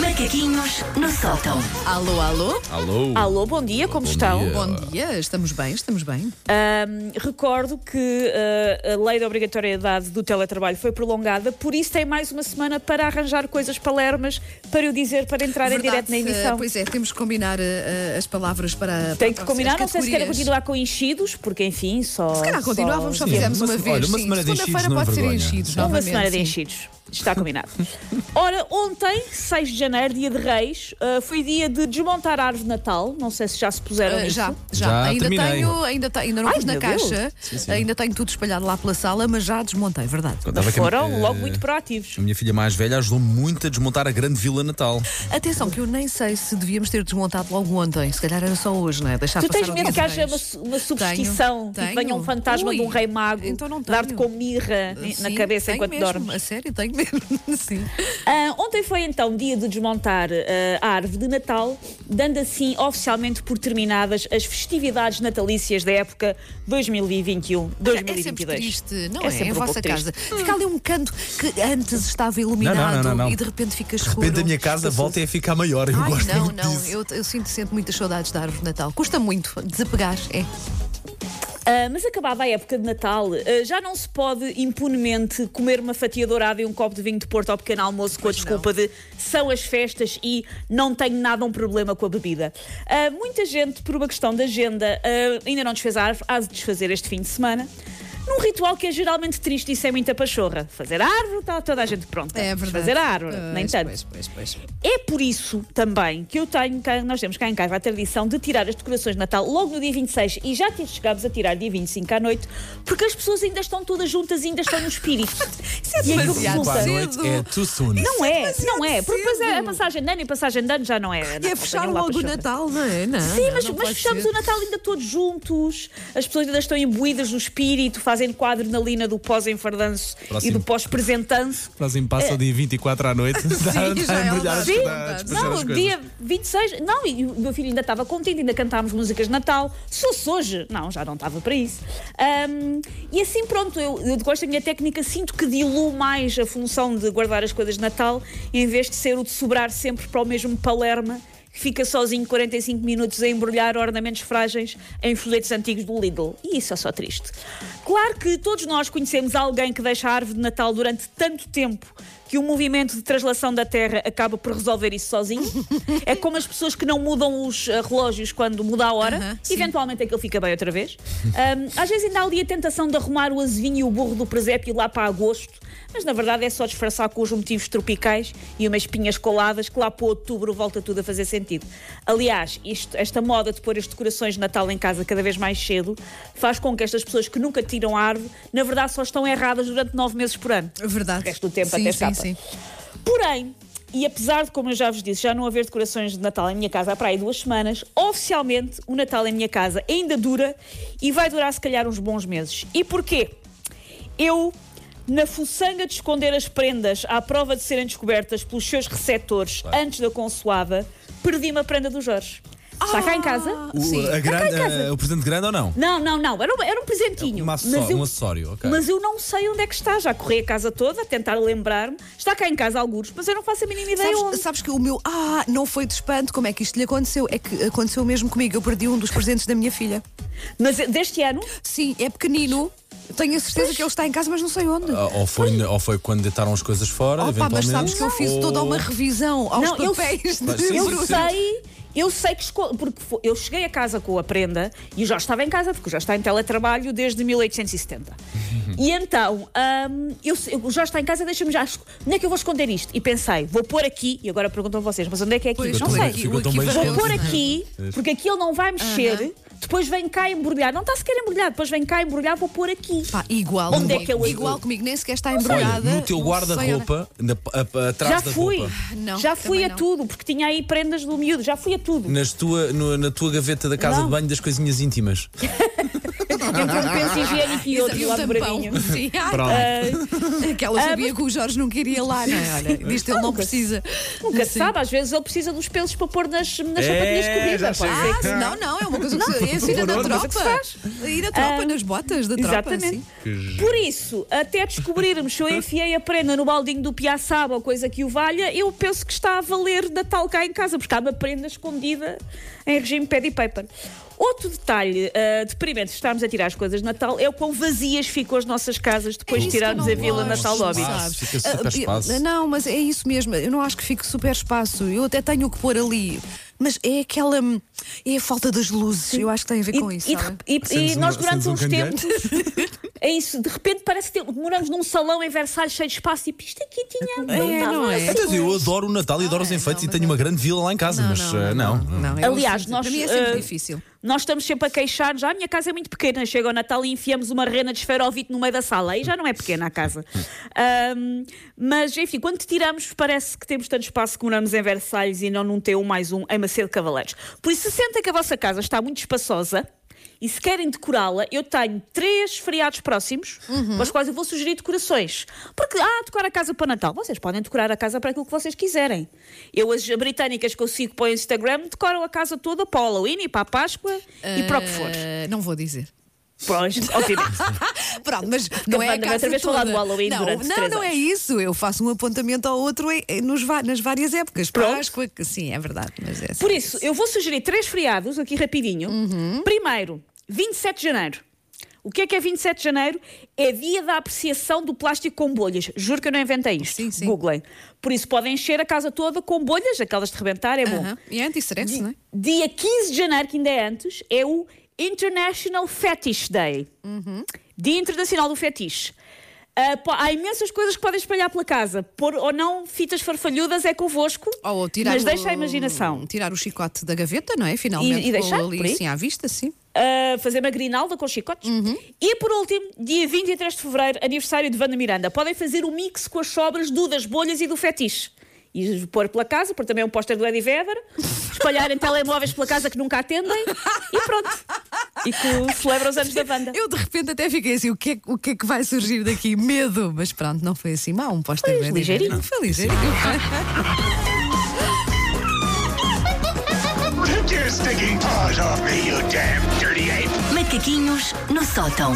Macaquinhos no sótão. Alô, alô? Alô? Alô, bom dia, como estão? dia. Bom dia, estamos bem, estamos bem. Ahm, recordo que ah, a lei da obrigatoriedade do teletrabalho foi prolongada, por isso tem mais uma semana para arranjar coisas palermas para eu dizer para entrar em direto na eh, emissão. Pois é, temos que combinar eh, eh, as palavras para. Tem que combinar, não sei se querem categorias. continuar com enchidos, porque enfim, só. Se calhar continuávamos, só Sim, fizemos uma uma se- vez. olha, uma sim. semana de enchidos Segunda-feira não é pode ser vergonha. enchidos. Uma novamente. semana de sim. enchidos. Está combinado. Ora, ontem, 6 de janeiro, dia de Reis, ah, foi dia de desmontar a árvore de Natal. Não sei se já se puseram nisso. já, já, Já ainda terminei. tenho, ainda, te- ainda não Ai, pus na caixa, sim. ainda tenho tudo espalhado lá pela sala, mas já desmontei, verdade. Que a- Foram eh, logo muito proativos. A minha filha mais velha ajudou muito a desmontar a grande Vila Natal. Atenção, que eu nem sei se devíamos ter desmontado logo ontem, se calhar era só hoje, não é? Deixar Tu tens medo que haja uma, uma superstição, Tenho, que venha um fantasma de um Ui, rei mago, então não dar-te com mirra na Sim, cabeça enquanto mesmo, dormes. A sério, tenho mesmo. Sim. Ah, ontem foi então dia de desmontar ah, a árvore de Natal, dando assim oficialmente por terminadas as festividades natalícias da época 2021, É sempre 2022. triste, não É é? sempre em um vossa casa. Fica ali um canto que antes estava iluminado Não, não, não, não. e de repente fica De escuro. repente a minha casa volta a ficar maior. Eu Ai, gosto não, muito não, disso. eu, eu sinto sempre muitas saudades da árvore de Natal. Custa muito desapegar, é. Ah, mas acabada a época de Natal, ah, já não se pode impunemente comer uma fatia dourada e um copo de vinho de Porto ao pequeno almoço com a desculpa de são as festas e não tenho nada um problema com a bebida. Ah, muita gente, por uma questão de agenda, ainda não desfez a árvore, há de desfazer este fim de semana. Num ritual que é geralmente triste e sem muita pachorra. Fazer a árvore, está toda a gente pronta. É verdade. Fazer a árvore, nem Pois, tanto. Pois, pois, pois. É por isso também que eu tenho, cá- nós temos cá em casa a tradição de tirar as decorações de Natal logo no dia 26 e já chegámos a tirar dia 25 à noite, porque as pessoas ainda estão todas juntas e ainda estão no espírito. Isso é E demasiado resulta. noite é too soon. Não é, não é, porque depois é a cedo. passagem de ano e a passagem de ano já não é. E é fechar logo o. Natal, não é? Não, Sim, não, mas, não mas fechamos ser. o Natal ainda todos juntos, as pessoas ainda estão imbuídas no espírito, fazem com a adrenalina do pós-enfardanço e do pós-presentanço. Próximo passa o dia 24 à noite. Dá, já dá é as Sim. dá Não, dia 26. Não, e o meu filho ainda estava contente, ainda cantámos músicas de Natal. Se fosse hoje, não, já não estava para isso. Ahm, e assim, pronto, eu, eu gosto da minha técnica, sinto que diluo mais a função de guardar as coisas de Natal, em vez de ser o de sobrar sempre para o mesmo Palerma. Fica sozinho 45 minutos a embrulhar ornamentos frágeis em folhetos antigos do Lidl. E isso é só triste. Claro que todos nós conhecemos alguém que deixa a árvore de Natal durante tanto tempo que o movimento de translação da Terra acaba por resolver isso sozinho. é como as pessoas que não mudam os eh, relógios quando muda a hora. Aham, sim. Eventualmente aquilo fica bem outra vez. Ahm, às vezes ainda há ali a tentação de arrumar o azevinho e o burro do presépio lá para agosto. Mas na verdade é só disfarçar com os motivos tropicais e umas pinhas coladas que lá para outubro volta tudo a fazer sentido. Aliás, isto- esta moda de pôr as decorações de Natal em casa cada vez mais cedo faz com que estas pessoas que nunca tiram a árvore, na verdade só estão erradas durante nove meses por ano. Verdade. O resto do tempo sim, até sim. Sim. Porém, e apesar de, como eu já vos disse, já não haver decorações de Natal em minha casa há para aí duas semanas, oficialmente o Natal em minha casa ainda dura e vai durar se calhar uns bons meses. E porquê? Eu, na fuçanga de esconder as prendas à prova de serem descobertas pelos seus receptores antes da consoada, perdi uma prenda do Jorge. Está cá em casa? O, Sim. a grande, Está cá em casa. a- o presente grande ou não? Não, não, não. Era um, era um presentinho. Um acessório, mas eu, um acessório, ok. mas eu não sei onde é que está. Já corri a casa toda a tentar lembrar-me. Está cá em casa alguns, mas eu não faço a mínima ideia onde. Sabes, sabes que o meu. Ah, não foi de espanto, como é que isto lhe aconteceu? É que aconteceu mesmo comigo. Eu perdi um dos presentes da minha filha. Mas deste ano, Sim, é pequenino. Tenho a certeza que ele está em casa, mas não sei onde. Ah, Ou foi, ou foi quando deitaram as coisas fora, Opa, mas eventualmente. sabes que eu fiz ou- toda uma revisão aos Não, eu- papéis Mas de eu Bruno. sei. Eu sei que esco... porque eu cheguei a casa com a prenda e o Jorge estava em casa, porque o Jorge está em teletrabalho desde 1870. e então, hum, eu, o Jorge está em casa, deixa-me já. Onde é que eu vou esconder isto? E pensei, vou pôr aqui, e agora perguntam vocês, mas onde é que é aqui? Pois, não sei. bem Vou pôr aqui, porque aqui ele não vai mexer, depois vem cá embrulhar. Não está sequer embrulhado, depois vem cá embrulhar, vou pôr aqui. Pá, igual. Onde é que eu- igual comigo, nem sequer está Olha, embrulhada. no teu guarda-roupa, atrás Já da fui, roupa, Não, já fui a não. tudo, porque tinha aí prendas do miúdo, já fui a tudo. nas tua, no- na tua gaveta da casa Não. de banho das coisinhas íntimas. Entre um penso higiênico e outro E um lá do. Sim, Pronto. Aquela sabia que o Jorge não queria lá, não é? Olha, disto ele não precisa. Nunca se sabe, às vezes ele precisa dos pelos para pôr nas, nas sapatilhas de corrida. já pode sei. ser. Ah, não, não, é uma coisa que se, é assim ir se tropa. faz. Ir na tropa, Ah, nas botas da tropa. Exatamente. Por isso, até descobrirmos se eu enfiei a prenda no baldinho do piaçaba ou coisa que o valha, eu penso que está a valer Natal cá em casa, porque há uma prenda escondida em regime paddy paper. Outro detalhe uh, deprimente de estarmos a tirar as coisas de Natal é o quão vazias ficam as nossas casas depois É de eu tirarmos a Vila gosto, Natal Lobby. Fica super Ah, espaço. eu- Não, mas é isso mesmo. Eu não acho que fique super espaço. Eu até tenho o que pôr ali. Mas é aquela. É a falta das luzes. Eu acho que tem a ver com isso. e, e- e Acendes nós um- durante um uns candeeiro. tempos é isso, de repente parece que moramos num salão em Versalhes cheio de espaço e isto aqui tinha É, estava não é? assim. Então, eu adoro o Natal e adoro os Ah, enfeites não, e tenho é- uma grande vila lá em casa, mas eh, não. não, eu Aliás, nós, Para mim é sempre difícil. Nós estamos sempre a queixar-nos. Ah, a minha casa é muito pequena. Chega ao Natal e enfiamos uma rena de esferovite no meio da sala. Aí já não é pequena a casa. Ahm, mas, enfim, quando tiramos, parece que temos tanto espaço que moramos em Versalhes e não num T1 mais um em Macedo Cavaleiros. Por isso, sentem que a vossa casa está muito espaçosa. E se querem decorá-la, eu tenho três feriados próximos, Uhum. para os quais eu vou sugerir decorações. Porque, ah, decorar a casa para Natal. Vocês podem decorar a casa para aquilo que vocês quiserem. Eu, as britânicas que eu sigo para o Instagram, decoram a casa toda para o Halloween e para a Páscoa e para o que for. Ah, Não vou dizer. Obviamente. Pronto, mas não é a casa outra vez toda. falar do Halloween não, durante não, não é isso. Eu faço um apontamento ao outro em- em- nos nas várias épocas. Pronto. Páscoa, que sim, é verdade. Mas é Por isso, eu vou sugerir três feriados aqui rapidinho. Uhum. Primeiro, 27 de janeiro. O que é que é 27 de janeiro? É dia da apreciação do plástico com bolhas. Juro que eu não inventei isto. Sim, sim. Googlem. Por isso podem encher a casa toda com bolhas, aquelas de rebentar, é bom. Aham. E é anti-stress, não é? Dia 15 de janeiro, que ainda é antes, é o International Fetish Day. Uhum. Dia Internacional do Fetiche. Ah, pá, há imensas coisas que podem espalhar pela casa. Pôr ou não fitas farfalhudas é convosco. Ou tirar mas o- deixa a imaginação. Tirar o chicote da gaveta, não é? Finalmente. E- e deixar ali assim à vista, sim. a fazer uma grinalda com chicotes. Uhum. E por último, dia 23 de fevereiro, aniversário de Wanda Miranda. Podem fazer o mix com as sobras do das bolhas e do fetiche. E pôr pela casa, pôr também um póster do Eddie Vedder, espalharem telemóveis pela casa que nunca atendem e pronto. E que celebra os anos da banda. Eu de repente até fiquei assim: o que, é, o que é que vai surgir daqui? Medo. Mas pronto, não foi assim mal. Um póster Foi bem ligeirinho. Não foi ligeirinho. Take your stinking paws off me, you damn dirty ape! Macaquinhos no sótão.